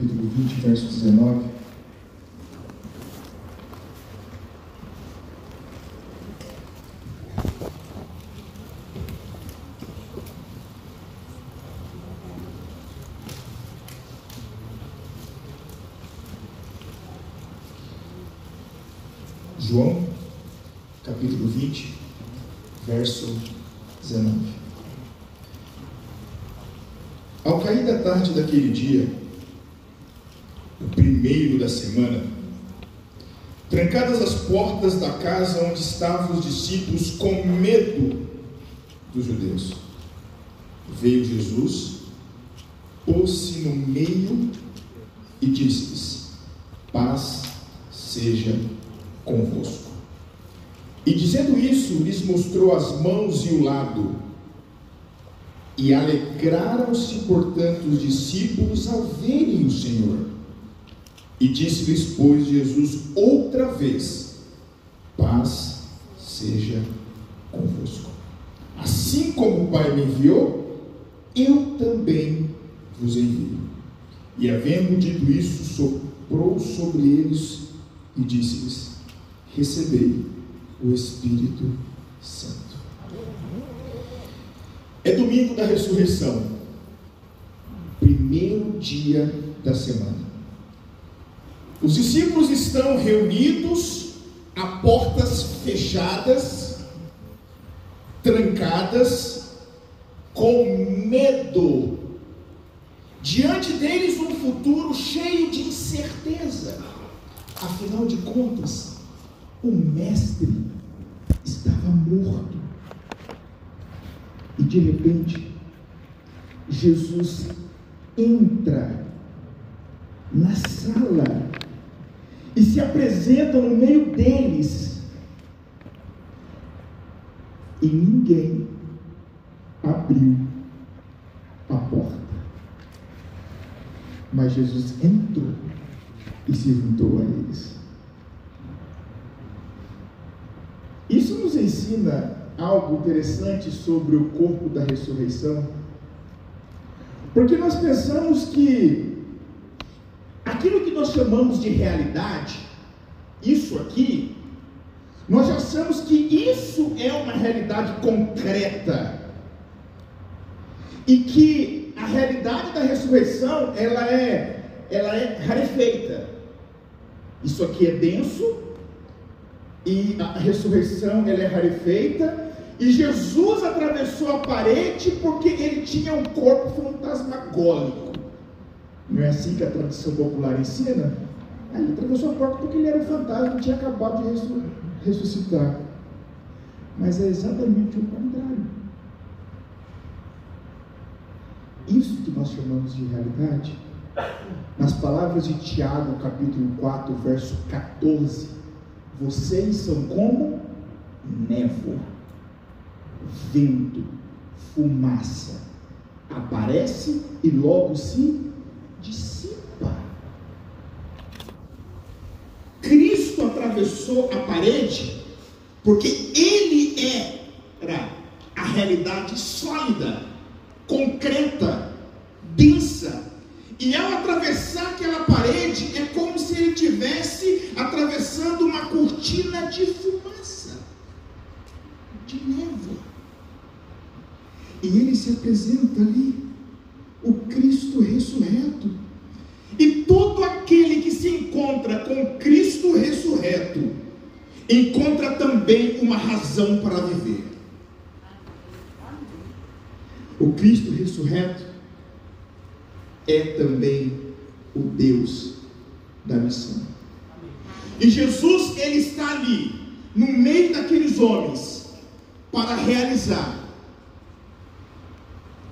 capítulo 20, verso 19. João, capítulo 20, verso 19. Ao cair da tarde daquele dia, semana, trancadas as portas da casa onde estavam os discípulos com medo dos judeus, veio Jesus, pôs-se no meio e disse-lhes: Paz seja convosco. E dizendo isso, lhes mostrou as mãos e o lado. E alegraram-se, portanto, os discípulos ao verem o Senhor. E disse-lhes, pois, Jesus outra vez: Paz seja convosco. Assim como o Pai me enviou, eu também vos envio. E havendo dito isso, soprou sobre eles e disse-lhes: Recebei o Espírito Santo. É domingo da ressurreição, primeiro dia da semana. Os discípulos estão reunidos a portas fechadas, trancadas, com medo. Diante deles um futuro cheio de incerteza. Afinal de contas, o mestre estava morto. E de repente, Jesus entra na sala e se apresenta no meio deles. E ninguém abriu a porta. Mas Jesus entrou e se juntou a eles. Isso nos ensina algo interessante sobre o corpo da ressurreição, porque nós pensamos que nós chamamos de realidade, isso aqui, nós achamos que isso é uma realidade concreta e que a realidade da ressurreição ela é ela é rarefeita. Isso aqui é denso, e a ressurreição ela é rarefeita. E Jesus atravessou a parede porque ele tinha um corpo fantasmagólico. Não é assim que a tradição popular ensina? Aí ele atravessou a porta porque ele era um fantasma e tinha acabado de ressuscitar. Mas é exatamente o contrário. Isso que nós chamamos de realidade, nas palavras de Tiago, capítulo 4, verso 14, vocês são como névoa, vento, fumaça. Aparece e logo se dissipa. Cristo atravessou a parede porque ele era a realidade sólida, concreta, densa. E ao atravessar aquela parede, é como se ele tivesse atravessando uma cortina de fumaça, de névoa. E ele se apresenta ali, o Cristo ressurreto. E todo aquele que se encontra com Cristo ressurreto, encontra também uma razão para viver. O Cristo ressurreto é também o Deus da missão. E Jesus, ele está ali, no meio daqueles homens, para realizar,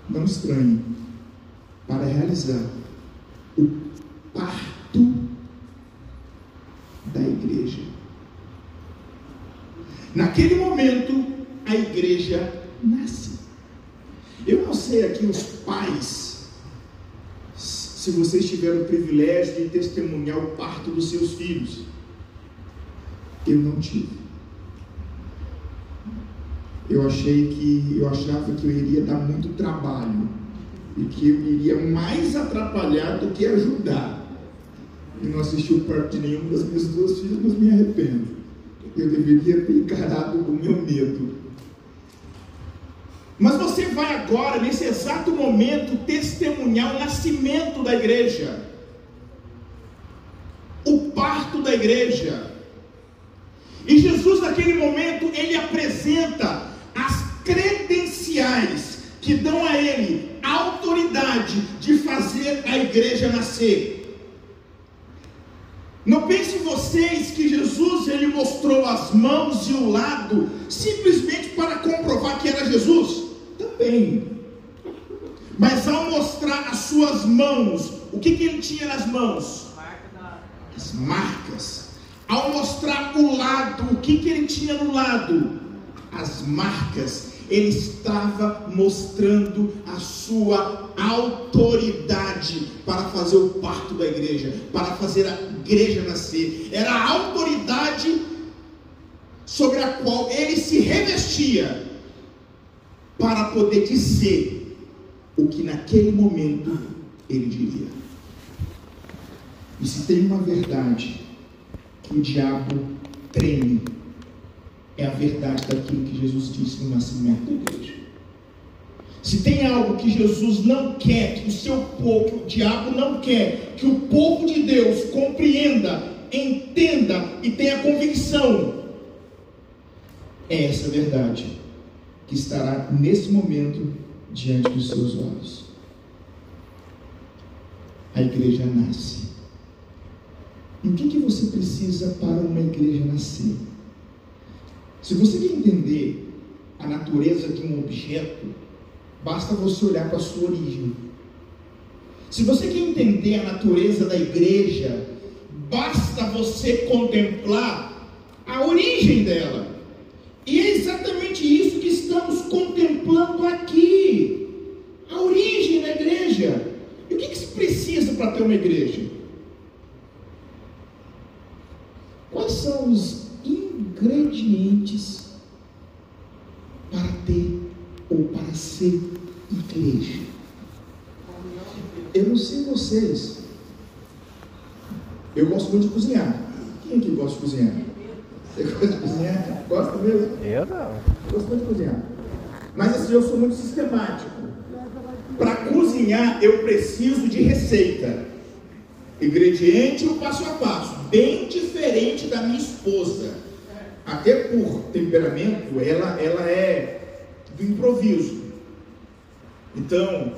não estranhe, para realizar o parto da igreja. Naquele momento, a igreja nasce. Eu não sei aqui os pais, se vocês tiveram o privilégio de testemunhar o parto dos seus filhos. Eu não tive. Eu achei que, eu achava que eu iria dar muito trabalho e que iria mais atrapalhar do que ajudar. E não assisti o parto de nenhuma das minhas duas filhas, mas me arrependo. Eu deveria ter encarado o meu medo. Mas você vai agora, nesse exato momento, testemunhar o nascimento da igreja, o parto da igreja. E Jesus, naquele momento, ele apresenta as credenciais que dão a ele autoridade de fazer a igreja nascer. Não pense vocês que Jesus ele mostrou as mãos e o lado simplesmente para comprovar que era Jesus. Também. Mas ao mostrar as suas mãos, o que, que ele tinha nas mãos? As marcas. Ao mostrar o lado, o que, que ele tinha no lado? As marcas ele estava mostrando a sua autoridade para fazer o parto da igreja, para fazer a igreja nascer. Era a autoridade sobre a qual ele se revestia para poder dizer o que naquele momento ele diria. E se tem uma verdade que o diabo treme é a verdade daquilo que Jesus disse no nascimento da igreja. Se tem algo que Jesus não quer, que o seu povo, que o diabo não quer, que o povo de Deus compreenda, entenda e tenha convicção, é essa verdade que estará nesse momento diante dos seus olhos. A igreja nasce. E o que, que você precisa para uma igreja nascer? Se você quer entender a natureza de um objeto, basta você olhar para a sua origem. Se você quer entender a natureza da igreja, basta você contemplar a origem dela. E é exatamente isso que estamos contemplando aqui. A origem da igreja. E o que, que se precisa para ter uma igreja? Quais são os ingredientes para ter ou para ser igreja. Eu não sei vocês. Eu gosto muito de cozinhar. Quem aqui gosta de cozinhar? Você gosta de cozinhar? Gosta mesmo? Eu não. Gosto muito de cozinhar. Mas assim, eu sou muito sistemático. Para cozinhar, eu preciso de receita. Ingrediente o passo a passo. Bem diferente da minha esposa até por temperamento, ela, ela é do improviso. Então,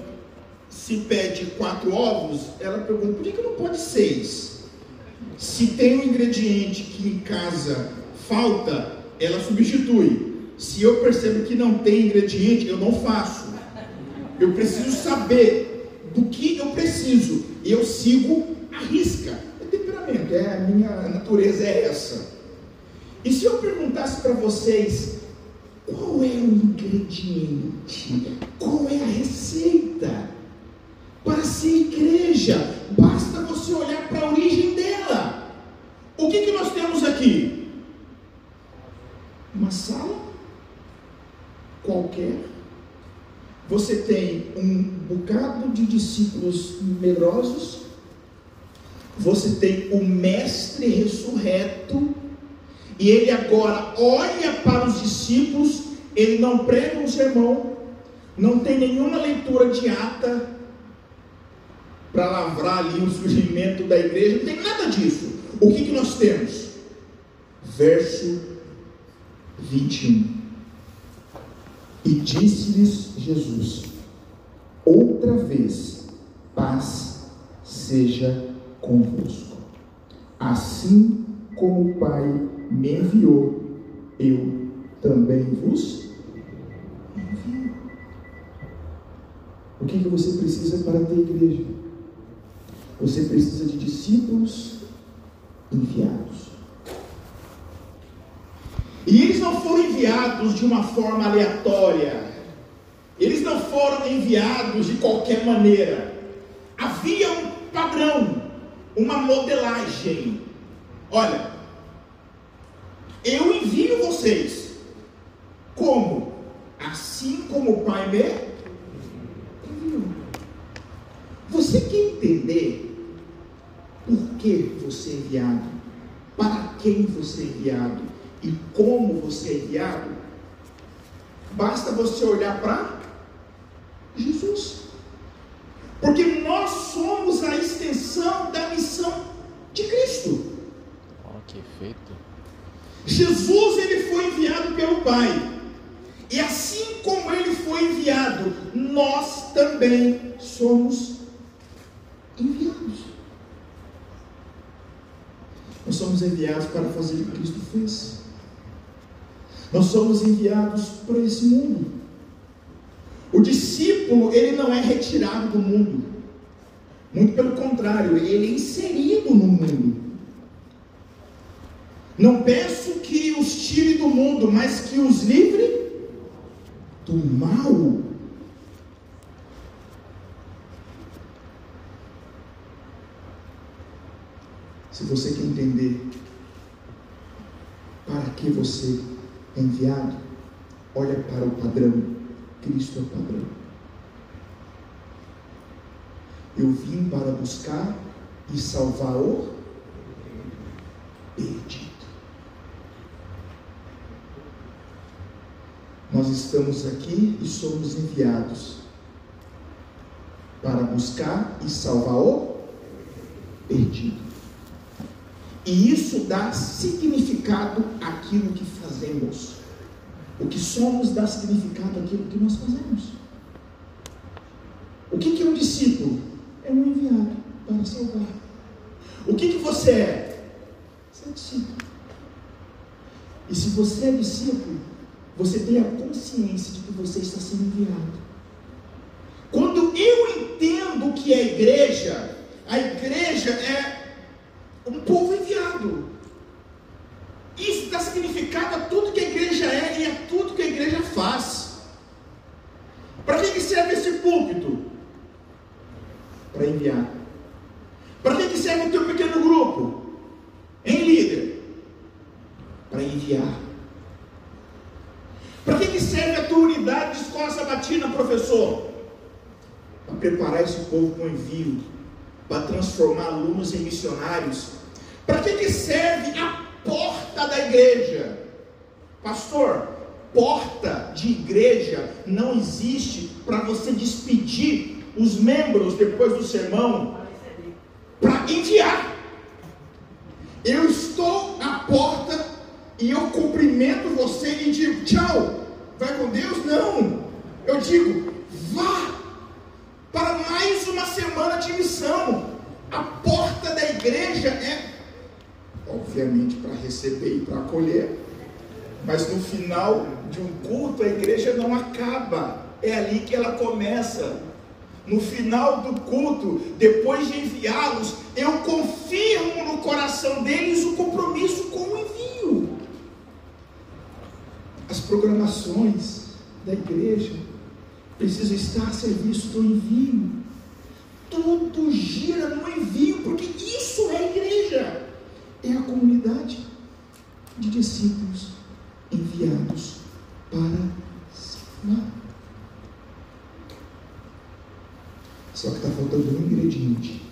se pede quatro ovos, ela pergunta, por que, que não pode seis? Se tem um ingrediente que em casa falta, ela substitui. Se eu percebo que não tem ingrediente, eu não faço. Eu preciso saber do que eu preciso. E eu sigo a risca. É temperamento, é a minha natureza é essa. E se eu perguntasse para vocês qual é o ingrediente, qual é a receita para ser igreja, basta você olhar para a origem dela. O que, que nós temos aqui? Uma sala qualquer. Você tem um bocado de discípulos numerosos. Você tem o mestre ressurreto e ele agora olha para os discípulos, ele não prega um sermão, não tem nenhuma leitura de ata para lavrar ali o surgimento da igreja, não tem nada disso. O que, que nós temos? Verso 21. E disse-lhes Jesus: Outra vez, paz seja convosco. Assim como o Pai me enviou, eu também vos envio. O que, que você precisa para ter igreja? Você precisa de discípulos enviados. E eles não foram enviados de uma forma aleatória. Eles não foram enviados de qualquer maneira. Havia um padrão, uma modelagem. Olha, vocês, como? Assim como o Pai me enviou. Você quer entender por que você é enviado, para quem você é enviado e como você é enviado? Basta você olhar para Jesus. Porque nós somos a extensão da missão de Cristo. Que efeito. Jesus ele foi enviado pelo Pai. E assim como ele foi enviado, nós também somos enviados. Nós somos enviados para fazer o que Cristo fez. Nós somos enviados para esse mundo. O discípulo, ele não é retirado do mundo. Muito pelo contrário, ele é inserido no mundo. Não peço que os tire do mundo, mas que os livre do mal. Se você quer entender para que você é enviado, olha para o padrão. Cristo é o padrão. Eu vim para buscar e salvar o perdido. Nós estamos aqui e somos enviados para buscar e salvar o perdido. E isso dá significado àquilo que fazemos. O que somos dá significado àquilo que nós fazemos. O que, que é um discípulo? É um enviado para salvar. O que, que você é? Você é discípulo. E se você é discípulo, você tem a consciência de que você está sendo enviado. Quando eu entendo o que é igreja, a igreja é um povo enviado. Isso dá significado a tudo que a igreja é e a tudo que a igreja faz. Para que, que serve esse púlpito? Para enviar. Para que, que serve o teu pequeno grupo? Em líder? Para enviar. Para que, que serve a tua unidade de escola sabatina, professor? Para preparar esse povo o envio, para transformar alunos em missionários. Para que, que serve a porta da igreja. Pastor, porta de igreja não existe para você despedir os membros depois do sermão para enviar. Eu estou à porta e eu cumprimento você e digo tchau. Vai com Deus? Não. Eu digo vá para mais uma semana de missão. A porta da igreja é obviamente para receber e para acolher, mas no final de um culto a igreja não acaba, é ali que ela começa. No final do culto, depois de enviá-los, eu confirmo no coração deles o compromisso com o envio. As programações da igreja precisam estar a serviço do envio. Tudo gira no envio, porque isso é igreja é a comunidade de discípulos enviados para salvar. Só que está faltando um ingrediente.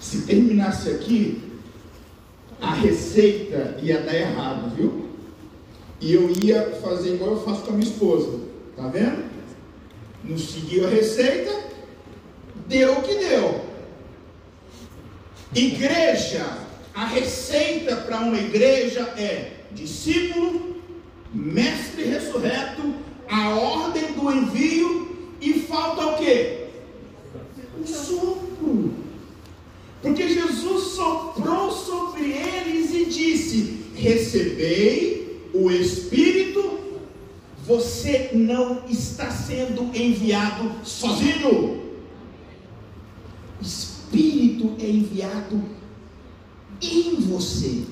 Se terminasse aqui, a receita ia dar errado, viu? E eu ia fazer igual eu faço com a minha esposa. Tá vendo? Não seguiu a receita, deu o que deu. Igreja, a receita para uma igreja é discípulo, mestre ressurreto, a ordem do envio e falta o que? O sopro. Porque Jesus soprou sobre eles e disse: Recebei o Espírito, você não está sendo enviado sozinho. Espírito é enviado em você.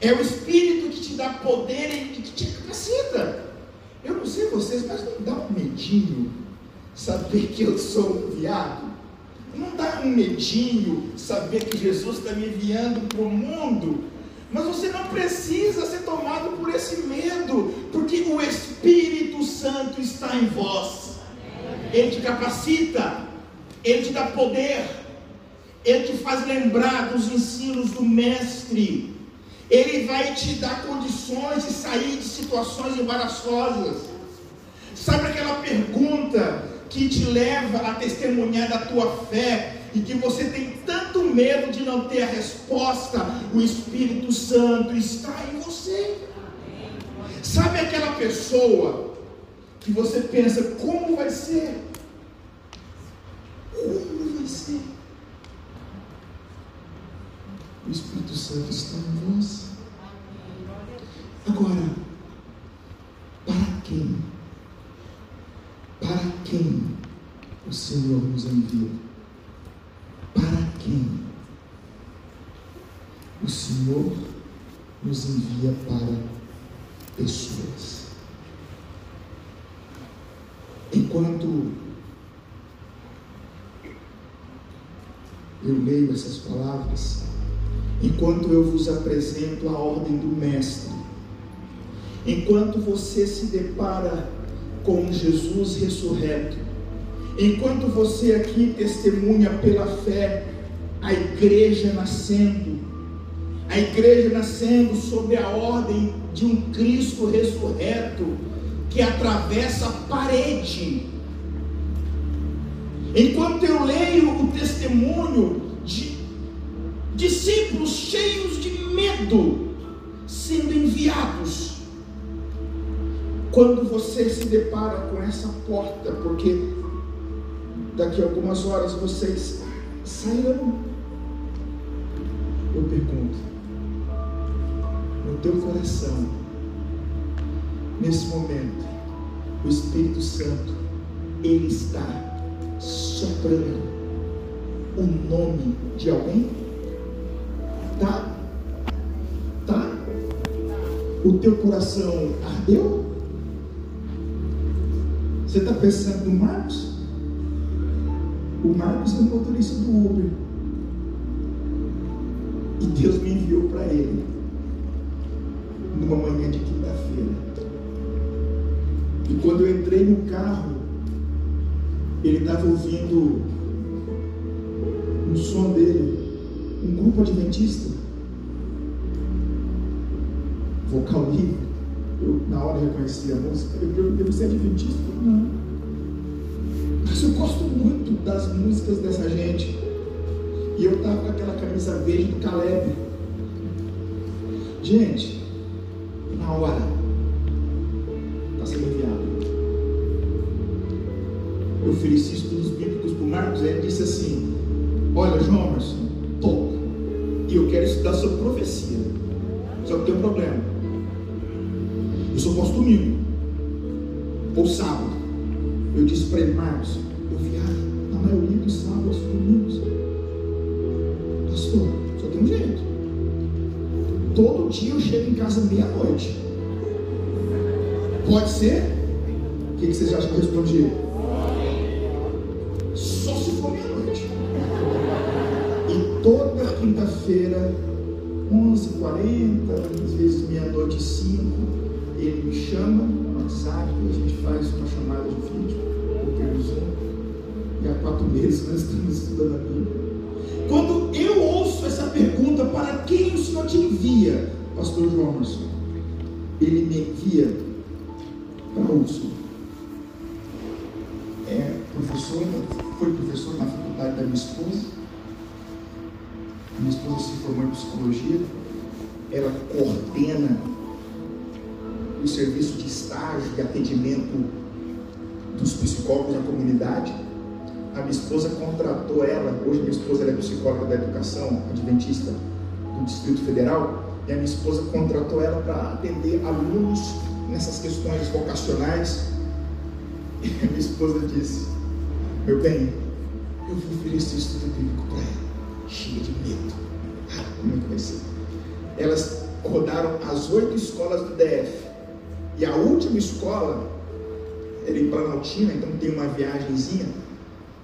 É o Espírito que te dá poder e que te capacita. Eu não sei vocês, mas não dá um medinho saber que eu sou enviado? Não dá um medinho saber que Jesus está me enviando para o mundo? Mas você não precisa ser tomado por esse medo, porque o Espírito Santo está em vós. Ele te capacita, ele te dá poder, Ele te faz lembrar dos ensinos do Mestre. Ele vai te dar condições de sair de situações embaraçosas. Sabe aquela pergunta que te leva a testemunhar da tua fé e que você tem tanto medo de não ter a resposta? O Espírito Santo está em você. Sabe aquela pessoa que você pensa como vai ser? Como vai ser? O Espírito Santo está em nós. Agora, para quem? Para quem o Senhor nos enviou? Para quem? O Senhor nos envia para pessoas. Enquanto eu leio essas palavras, enquanto eu vos apresento a ordem do Mestre, enquanto você se depara com Jesus ressurreto, enquanto você aqui testemunha pela fé a igreja nascendo, a igreja nascendo sob a ordem de um Cristo ressurreto que atravessa a parede. Enquanto eu leio o testemunho de discípulos cheios de medo sendo enviados, quando você se depara com essa porta, porque daqui a algumas horas vocês sairão, eu pergunto, no teu coração, nesse momento, o Espírito Santo, ele está soprando o nome de alguém? Tá? Tá? O teu coração ardeu? Você está pensando no Marcos? O Marcos é o motorista do Uber. E Deus me enviou para ele numa manhã de quinta-feira. Quando eu entrei no carro, ele estava ouvindo um som dele, um grupo adventista, vocal livre. Eu na hora reconheci a música. Eu perguntei, você é adventista? Não. Mas eu gosto muito das músicas dessa gente. E eu estava com aquela camisa verde do Caleb. Gente, na hora, ele disse assim: Olha, João Marcos, toca. E eu quero estudar sobre profecia. Só que tem um problema. Eu só posso domingo. Ou sábado. Eu disse para ele, Marcos, eu viajo na maioria dos sábados domingos. Pastor, só tem um jeito. Todo dia eu chego em casa meia-noite. Pode ser? O que, que vocês acham que eu respondi? Quinta-feira, 11h40, às vezes meia-noite e 5, ele me chama no WhatsApp, a gente faz uma chamada de vídeo, ou pelo Zoom. E há quatro meses nós estamos estudando a Bíblia. Quando eu ouço essa pergunta, para quem o Senhor te envia, Pastor João Marcelo? Ele me envia para Úrsula. É professor, foi professor na faculdade da minha esposa. Minha esposa se formou em psicologia. Ela coordena o serviço de estágio e atendimento dos psicólogos na comunidade. A minha esposa contratou ela, hoje minha esposa é psicóloga da educação adventista do Distrito Federal, e a minha esposa contratou ela para atender alunos nessas questões vocacionais. E a minha esposa disse: Meu bem, eu vou oferecer estudo bíblico para ela, cheia de medo. Ah, como é que vai ser? Elas rodaram as oito escolas do DF. E a última escola era em Planaltina, então tem uma viagemzinha.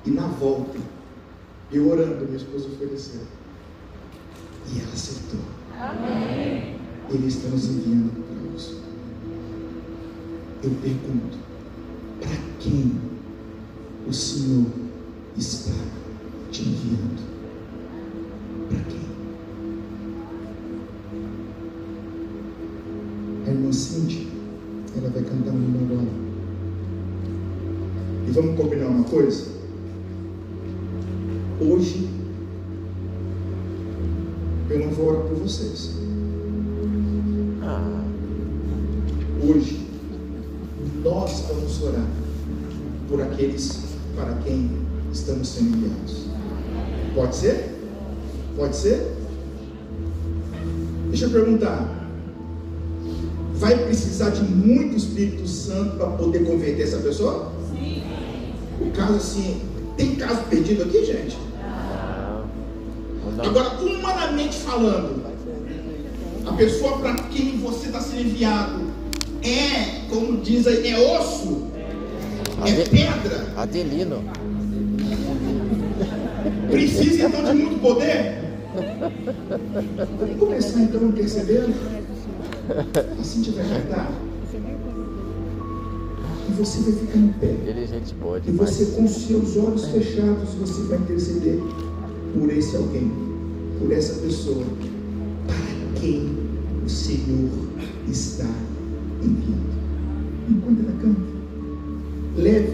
E na volta, eu orando, minha esposa ofereceu. E ela acertou. Amém. Ele está nos enviando para isso. Eu pergunto: para quem o Senhor está Hoje, eu não vou orar por vocês. Hoje, nós vamos orar por aqueles para quem estamos sendo enviados. Pode ser? Pode ser? Deixa eu perguntar. Vai precisar de muito Espírito Santo para poder converter essa pessoa? Sim. O caso assim, tem caso perdido aqui, gente? Agora, humanamente falando, a pessoa para quem você está sendo enviado é, como diz aí, é osso, é pedra. Adelino. Precisa então de muito poder? Vamos começar então percebendo? Assim vai cantar. E você vai ficar em pé. Ele é gente boa E você com seus olhos fechados, você vai interceder por esse alguém, por essa pessoa, para quem o Senhor está enviando. Enquanto ela canta, leve